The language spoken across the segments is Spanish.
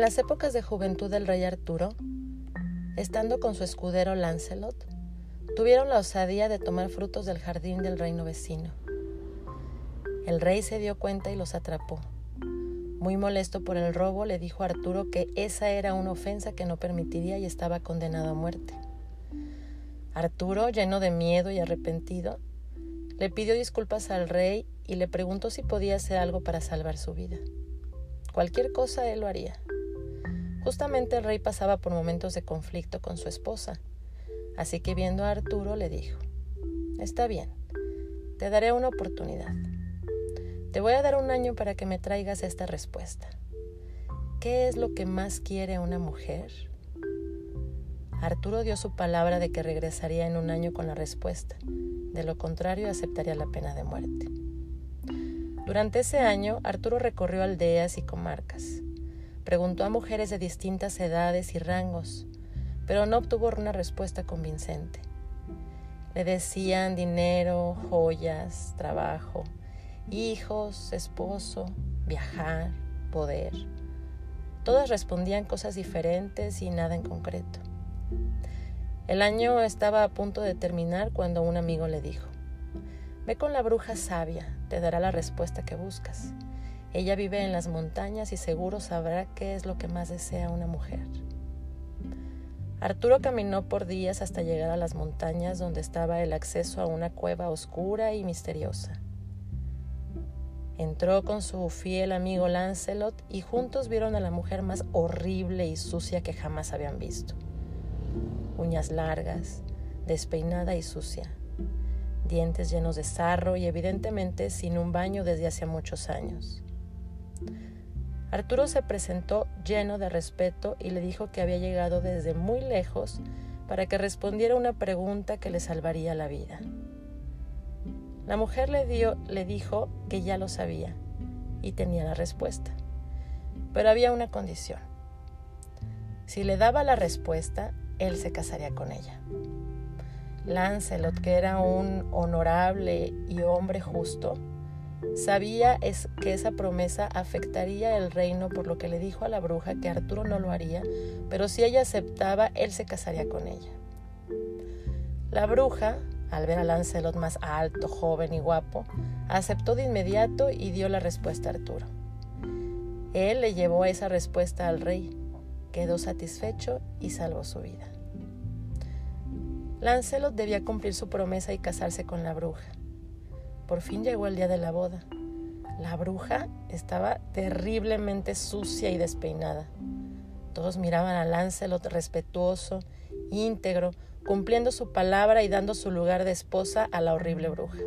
las épocas de juventud del rey Arturo, estando con su escudero Lancelot, tuvieron la osadía de tomar frutos del jardín del reino vecino. El rey se dio cuenta y los atrapó. Muy molesto por el robo, le dijo a Arturo que esa era una ofensa que no permitiría y estaba condenado a muerte. Arturo, lleno de miedo y arrepentido, le pidió disculpas al rey y le preguntó si podía hacer algo para salvar su vida. Cualquier cosa él lo haría. Justamente el rey pasaba por momentos de conflicto con su esposa, así que viendo a Arturo le dijo, Está bien, te daré una oportunidad. Te voy a dar un año para que me traigas esta respuesta. ¿Qué es lo que más quiere una mujer? Arturo dio su palabra de que regresaría en un año con la respuesta. De lo contrario, aceptaría la pena de muerte. Durante ese año, Arturo recorrió aldeas y comarcas. Preguntó a mujeres de distintas edades y rangos, pero no obtuvo una respuesta convincente. Le decían dinero, joyas, trabajo, hijos, esposo, viajar, poder. Todas respondían cosas diferentes y nada en concreto. El año estaba a punto de terminar cuando un amigo le dijo, Ve con la bruja sabia, te dará la respuesta que buscas. Ella vive en las montañas y seguro sabrá qué es lo que más desea una mujer. Arturo caminó por días hasta llegar a las montañas donde estaba el acceso a una cueva oscura y misteriosa. Entró con su fiel amigo Lancelot y juntos vieron a la mujer más horrible y sucia que jamás habían visto. Uñas largas, despeinada y sucia, dientes llenos de sarro y evidentemente sin un baño desde hace muchos años. Arturo se presentó lleno de respeto y le dijo que había llegado desde muy lejos para que respondiera una pregunta que le salvaría la vida. La mujer le, dio, le dijo que ya lo sabía y tenía la respuesta, pero había una condición. Si le daba la respuesta, él se casaría con ella. Lancelot, que era un honorable y hombre justo, Sabía que esa promesa afectaría el reino, por lo que le dijo a la bruja que Arturo no lo haría, pero si ella aceptaba, él se casaría con ella. La bruja, al ver a Lancelot más alto, joven y guapo, aceptó de inmediato y dio la respuesta a Arturo. Él le llevó esa respuesta al rey, quedó satisfecho y salvó su vida. Lancelot debía cumplir su promesa y casarse con la bruja. Por fin llegó el día de la boda. La bruja estaba terriblemente sucia y despeinada. Todos miraban a Lancelot respetuoso, íntegro, cumpliendo su palabra y dando su lugar de esposa a la horrible bruja.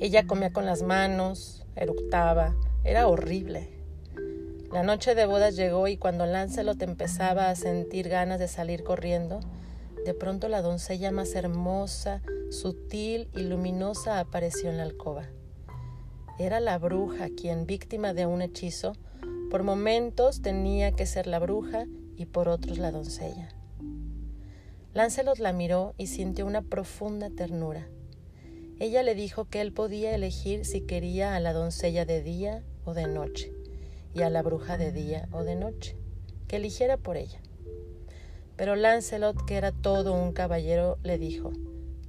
Ella comía con las manos, eructaba, era horrible. La noche de bodas llegó y cuando Lancelot empezaba a sentir ganas de salir corriendo, de pronto la doncella más hermosa, sutil y luminosa apareció en la alcoba. Era la bruja quien, víctima de un hechizo, por momentos tenía que ser la bruja y por otros la doncella. Lancelot la miró y sintió una profunda ternura. Ella le dijo que él podía elegir si quería a la doncella de día o de noche, y a la bruja de día o de noche, que eligiera por ella. Pero Lancelot, que era todo un caballero, le dijo,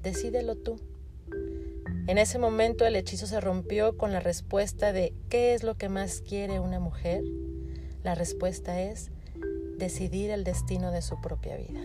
Decídelo tú. En ese momento el hechizo se rompió con la respuesta de ¿qué es lo que más quiere una mujer? La respuesta es decidir el destino de su propia vida.